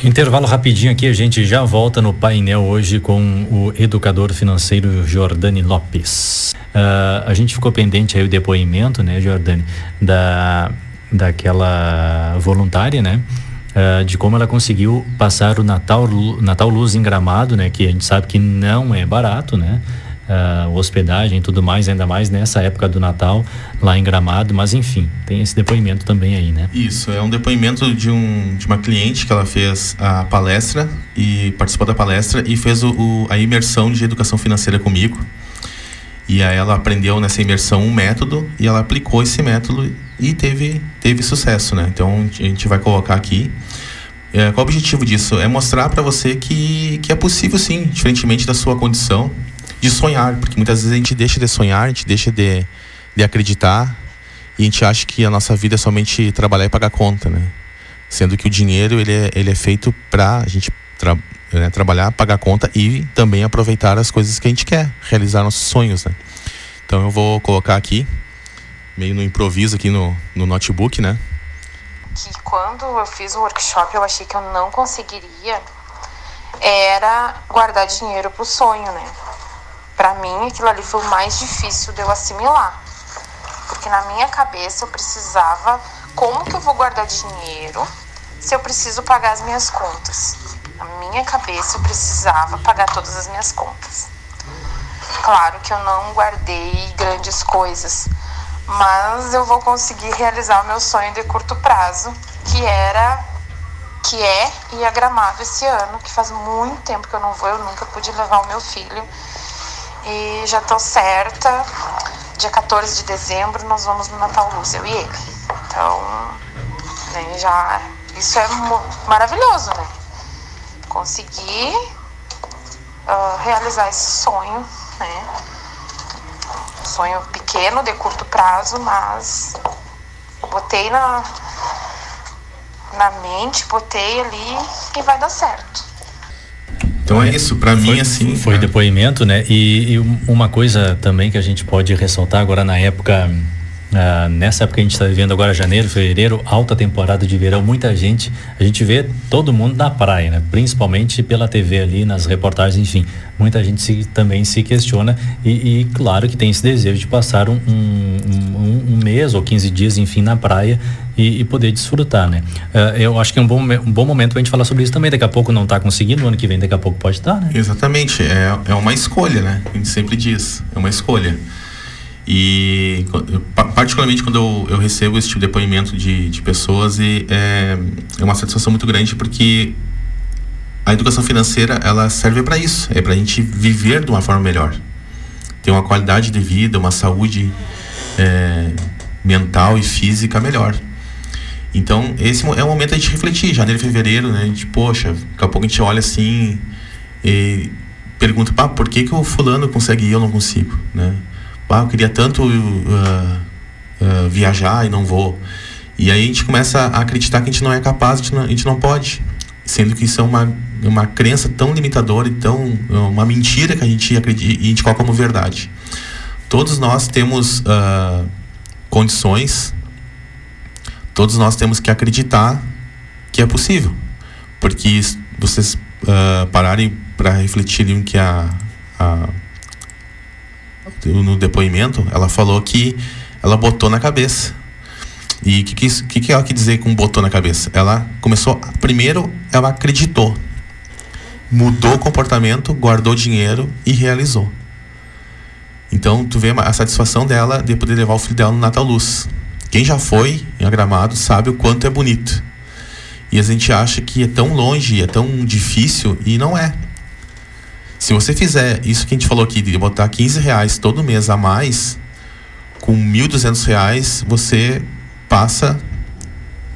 Intervalo rapidinho aqui, a gente já volta no painel hoje com o educador financeiro Jordani Lopes. Uh, a gente ficou pendente aí o depoimento, né, Jordani, da, daquela voluntária, né? Uh, de como ela conseguiu passar o Natal, Natal Luz em Gramado, né? Que a gente sabe que não é barato, né? Uh, hospedagem e tudo mais, ainda mais nessa época do Natal lá em Gramado, mas enfim, tem esse depoimento também aí, né? Isso, é um depoimento de, um, de uma cliente que ela fez a palestra e participou da palestra e fez o, o a imersão de educação financeira comigo. E aí ela aprendeu nessa imersão um método e ela aplicou esse método e teve, teve sucesso, né? Então a gente vai colocar aqui. É, qual o objetivo disso? É mostrar para você que, que é possível sim, diferentemente da sua condição, de sonhar, porque muitas vezes a gente deixa de sonhar, a gente deixa de, de acreditar e a gente acha que a nossa vida é somente trabalhar e pagar conta, né? sendo que o dinheiro ele é, ele é feito para a gente tra né, trabalhar, pagar conta e também aproveitar as coisas que a gente quer, realizar nossos sonhos, né? Então eu vou colocar aqui, meio no improviso aqui no, no notebook, né? Que quando eu fiz o workshop eu achei que eu não conseguiria era guardar dinheiro pro sonho, né? Para mim aquilo ali foi o mais difícil de eu assimilar. Porque na minha cabeça eu precisava, como que eu vou guardar dinheiro se eu preciso pagar as minhas contas? Na minha cabeça eu precisava pagar todas as minhas contas. Claro que eu não guardei grandes coisas, mas eu vou conseguir realizar o meu sonho de curto prazo, que era que é ir a Gramado esse ano, que faz muito tempo que eu não vou, eu nunca pude levar o meu filho. E já tô certa, dia 14 de dezembro nós vamos no Natal Luz, eu e ele. Então, né, já isso é maravilhoso, né? Conseguir uh, realizar esse sonho, né? sonho pequeno, de curto prazo, mas botei na, na mente, botei ali e vai dar certo. Então é isso, para mim assim. Foi é. depoimento, né? E, e, uma coisa também que a gente pode ressaltar agora na época ah, nessa época que a gente está vivendo agora, janeiro, fevereiro, alta temporada de verão, muita gente, a gente vê todo mundo na praia, né? Principalmente pela TV ali, nas reportagens, enfim. Muita gente se, também se questiona e, e, claro que tem esse desejo de passar um, um, um, mês ou 15 dias, enfim, na praia e, e poder desfrutar, né? Uh, eu acho que é um bom, um bom momento para a gente falar sobre isso também. Daqui a pouco não está conseguindo, no ano que vem daqui a pouco pode estar, tá, né? Exatamente, é, é uma escolha, né? A gente sempre diz, é uma escolha. E particularmente quando eu, eu recebo esse tipo de depoimento de, de pessoas e é, é uma satisfação muito grande porque a educação financeira ela serve para isso, é para a gente viver de uma forma melhor, ter uma qualidade de vida, uma saúde é, mental e física melhor. Então esse é o momento da gente refletir, janeiro fevereiro, né? A gente, poxa, daqui a pouco a gente olha assim e pergunta, pá, por que que o fulano consegue e eu não consigo, né? Ah, eu queria tanto uh, uh, viajar e não vou. E aí a gente começa a acreditar que a gente não é capaz, a gente não, pode. Sendo que isso é uma, uma crença tão limitadora e tão. uma mentira que a gente acredita e a gente coloca como verdade. Todos nós temos uh, condições, todos nós temos que acreditar que é possível. Porque vocês uh, pararem para refletirem que a, a no depoimento, ela falou que ela botou na cabeça. E o que, que, que, ela quer dizer com botou na cabeça? Ela começou. Primeiro, ela acreditou. Mudou o comportamento, guardou dinheiro e realizou. Então, tu vê a satisfação dela de poder levar o filho dela no Natal Luz. Quem já foi em Agramado sabe o quanto é bonito. E a gente acha que é tão longe, é tão difícil, e não é. Se você fizer isso que a gente falou aqui, de botar 15 reais todo mês a mais, com 1.200 reais, você passa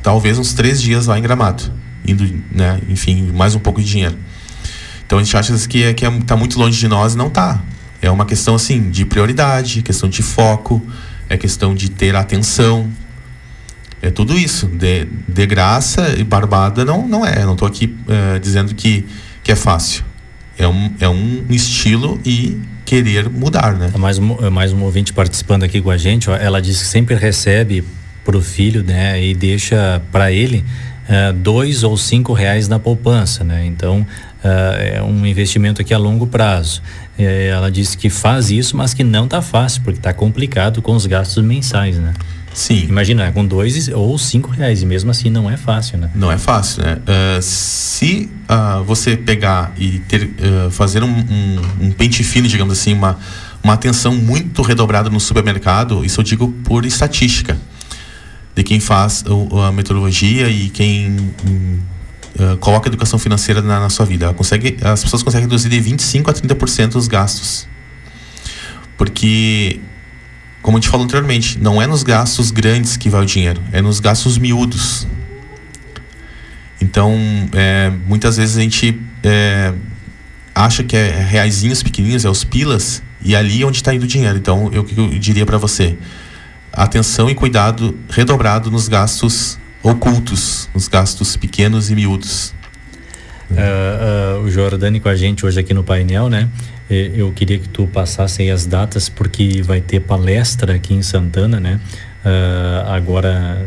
talvez uns três dias lá em Gramado, indo, né, enfim, mais um pouco de dinheiro. Então a gente acha que é que é, tá muito longe de nós, não tá. É uma questão assim de prioridade, questão de foco, é questão de ter atenção. É tudo isso. De, de graça e barbada não não é. não estou aqui uh, dizendo que que é fácil é um, é um estilo e querer mudar, né? É mais, um, é mais um ouvinte participando aqui com a gente, ó, ela diz que sempre recebe para o filho, né, e deixa para ele uh, dois ou cinco reais na poupança, né? Então uh, é um investimento aqui a longo prazo. Uh, ela disse que faz isso, mas que não tá fácil porque tá complicado com os gastos mensais, né? Sim. Imagina, com dois ou cinco reais, e mesmo assim não é fácil, né? Não é fácil, né? Uh, se uh, você pegar e ter, uh, fazer um, um, um, pente fino, digamos assim, uma, uma atenção muito redobrada no supermercado, isso eu digo por estatística, de quem faz a metodologia e quem um, coloca a educação financeira na, na sua vida. Ela consegue, as pessoas conseguem reduzir de 25% a 30% os gastos. Porque como a gente falou anteriormente, não é nos gastos grandes que vai o dinheiro, é nos gastos miúdos. Então, é, muitas vezes a gente é, acha que é reaisinhos pequenininhos, é os pilas, e ali é onde está indo o dinheiro. Então, eu, eu diria para você, atenção e cuidado redobrado nos gastos ocultos, os gastos pequenos e miúdos. Uh, uh, o Jordani com a gente hoje aqui no painel, né? Eu queria que tu passasse aí as datas, porque vai ter palestra aqui em Santana, né? Uh, agora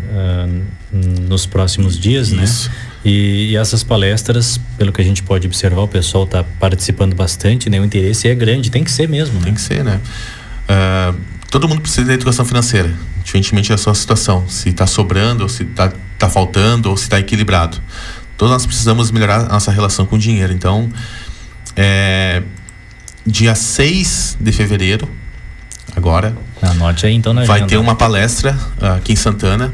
nos próximos dias, né? Isso. né? E, e, essas palestras, pelo que a gente pode observar, o pessoal está participando bastante, né? O interesse é grande, tem que ser mesmo, né? Tem que ser, né? todo mundo precisa de educação financeira, diferentemente da sua situação, se está sobrando, ou se está tá faltando, ou se está equilibrado. Todos nós precisamos melhorar a nossa relação com o dinheiro. Então, é, dia 6 de fevereiro, agora. Anote aí então na Vai ter uma palestra uh, aqui em Santana,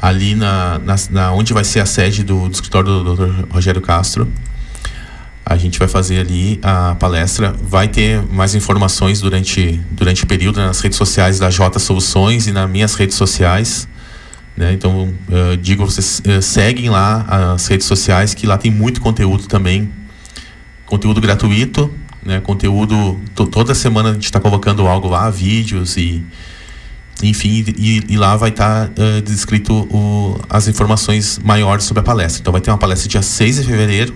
ali na, na, na, onde vai ser a sede do, do escritório do Dr. Rogério Castro. A gente vai fazer ali a palestra. Vai ter mais informações durante, durante o período nas redes sociais da J Soluções e nas minhas redes sociais. Né? Então, uh, digo, vocês uh, seguem lá as redes sociais, que lá tem muito conteúdo também. Conteúdo gratuito, né? Conteúdo, toda semana a gente está colocando algo lá, vídeos e enfim, e, e lá vai estar tá, uh, descrito o, as informações maiores sobre a palestra. Então vai ter uma palestra dia 6 de fevereiro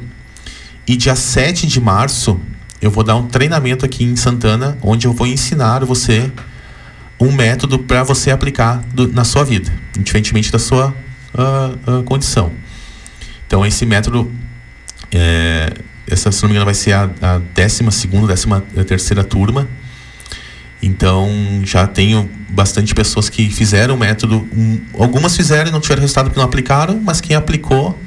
e dia 7 de março eu vou dar um treinamento aqui em Santana, onde eu vou ensinar você um método para você aplicar do, na sua vida, diferentemente da sua uh, uh, condição. Então, esse método, é, essa, se não me engano, vai ser a, a décima segunda, décima terceira turma. Então, já tenho bastante pessoas que fizeram o método. Um, algumas fizeram e não tiveram resultado porque não aplicaram, mas quem aplicou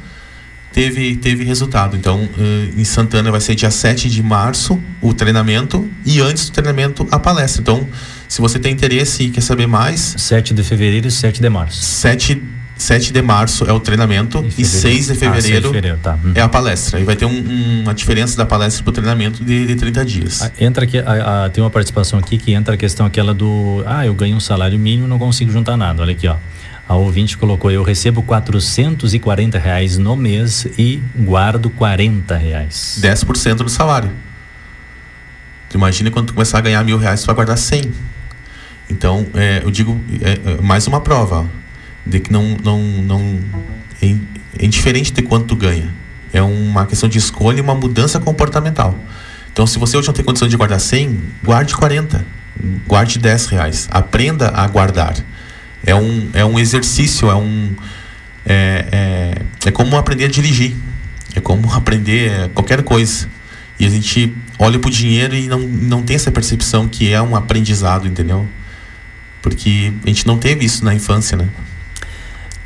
teve, teve resultado. Então, uh, em Santana vai ser dia 7 de março o treinamento e antes do treinamento a palestra. Então, se você tem interesse e quer saber mais. 7 de fevereiro e 7 de março. 7 7 de março é o treinamento e, e 6 de fevereiro, ah, 6 de fevereiro tá. uhum. é a palestra. E vai ter um, um, uma diferença da palestra para o treinamento de, de 30 dias. Ah, entra aqui, a, a, tem uma participação aqui que entra a questão aquela do. Ah, eu ganho um salário mínimo não consigo juntar nada. Olha aqui, ó. A ouvinte colocou: eu recebo 440 reais no mês e guardo 40 reais. 10% do salário. Tu imagina quando tu começar a ganhar mil reais, tu vai guardar 100. Então, é, eu digo, é, é, mais uma prova de que não, não, não é, é indiferente de quanto tu ganha. É uma questão de escolha e uma mudança comportamental. Então, se você hoje não tem condição de guardar 100, guarde 40, guarde 10 reais. Aprenda a guardar é um, é um exercício, é um. É, é, é como aprender a dirigir. É como [LAUGHS] aprender qualquer coisa. E a gente olha para o dinheiro e não, não tem essa percepção que é um aprendizado, entendeu? Porque a gente não teve isso na infância, né?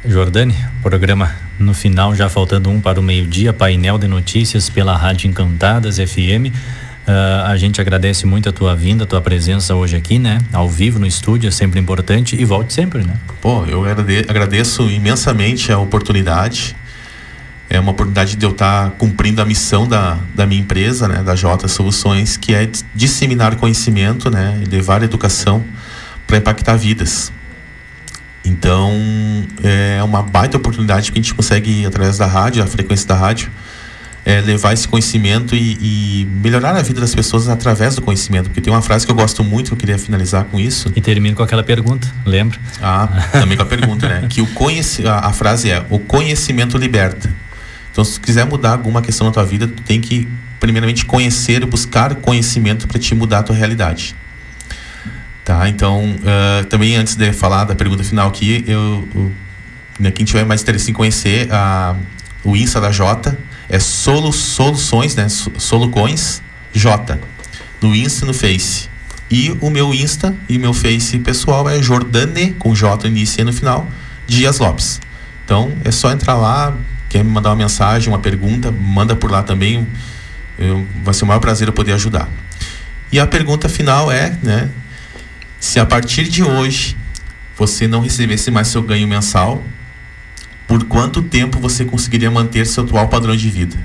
Jordane, programa no final, já faltando um para o meio-dia, painel de notícias pela Rádio Encantadas FM. Uh, a gente agradece muito a tua vinda, a tua presença hoje aqui, né? Ao vivo no estúdio, é sempre importante e volte sempre, né? Pô, eu agradeço imensamente a oportunidade. É uma oportunidade de eu estar cumprindo a missão da, da minha empresa, né? Da J Soluções, que é disseminar conhecimento, né? E levar educação para impactar vidas. Então, é uma baita oportunidade que a gente consegue, através da rádio, a frequência da rádio, é, levar esse conhecimento e, e, melhorar a vida das pessoas através do conhecimento. Porque tem uma frase que eu gosto muito, que eu queria finalizar com isso. E termino com aquela pergunta, lembra? Ah, também com a pergunta, né? Que o conheci a, a frase é: o conhecimento liberta. Então, se quiser mudar alguma questão na tua vida, tu tem que primeiramente conhecer, buscar conhecimento para te mudar a tua realidade. Tá? Então, uh, também antes de falar da pergunta final aqui, eu, né, quem tiver mais interesse em conhecer a, o Insta da Jota, é solu, soluções, né? Solucões J. No Insta e no Face. E o meu Insta e meu Face pessoal é Jordane, com J início e no final, Dias Lopes. Então é só entrar lá, quer me mandar uma mensagem, uma pergunta, manda por lá também. Eu, vai ser o maior prazer eu poder ajudar. E a pergunta final é, né? Se a partir de hoje você não recebesse mais seu ganho mensal, por quanto tempo você conseguiria manter seu atual padrão de vida?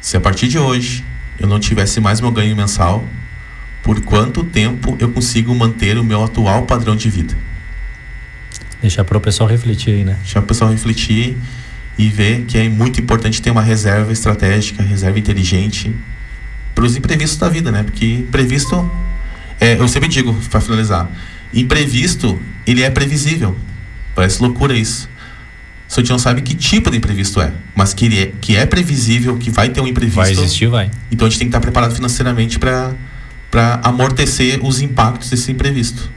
Se a partir de hoje eu não tivesse mais meu ganho mensal, por quanto tempo eu consigo manter o meu atual padrão de vida? Deixar para o pessoal refletir aí, né? Deixar o pessoal refletir e ver que é muito importante ter uma reserva estratégica, reserva inteligente para os imprevistos da vida, né? Porque imprevisto, é, eu sempre digo, para finalizar, imprevisto, ele é previsível. Parece loucura isso. só a gente não sabe que tipo de imprevisto é. Mas que, ele é, que é previsível, que vai ter um imprevisto. Vai existir, vai. Então a gente tem que estar preparado financeiramente para amortecer os impactos desse imprevisto.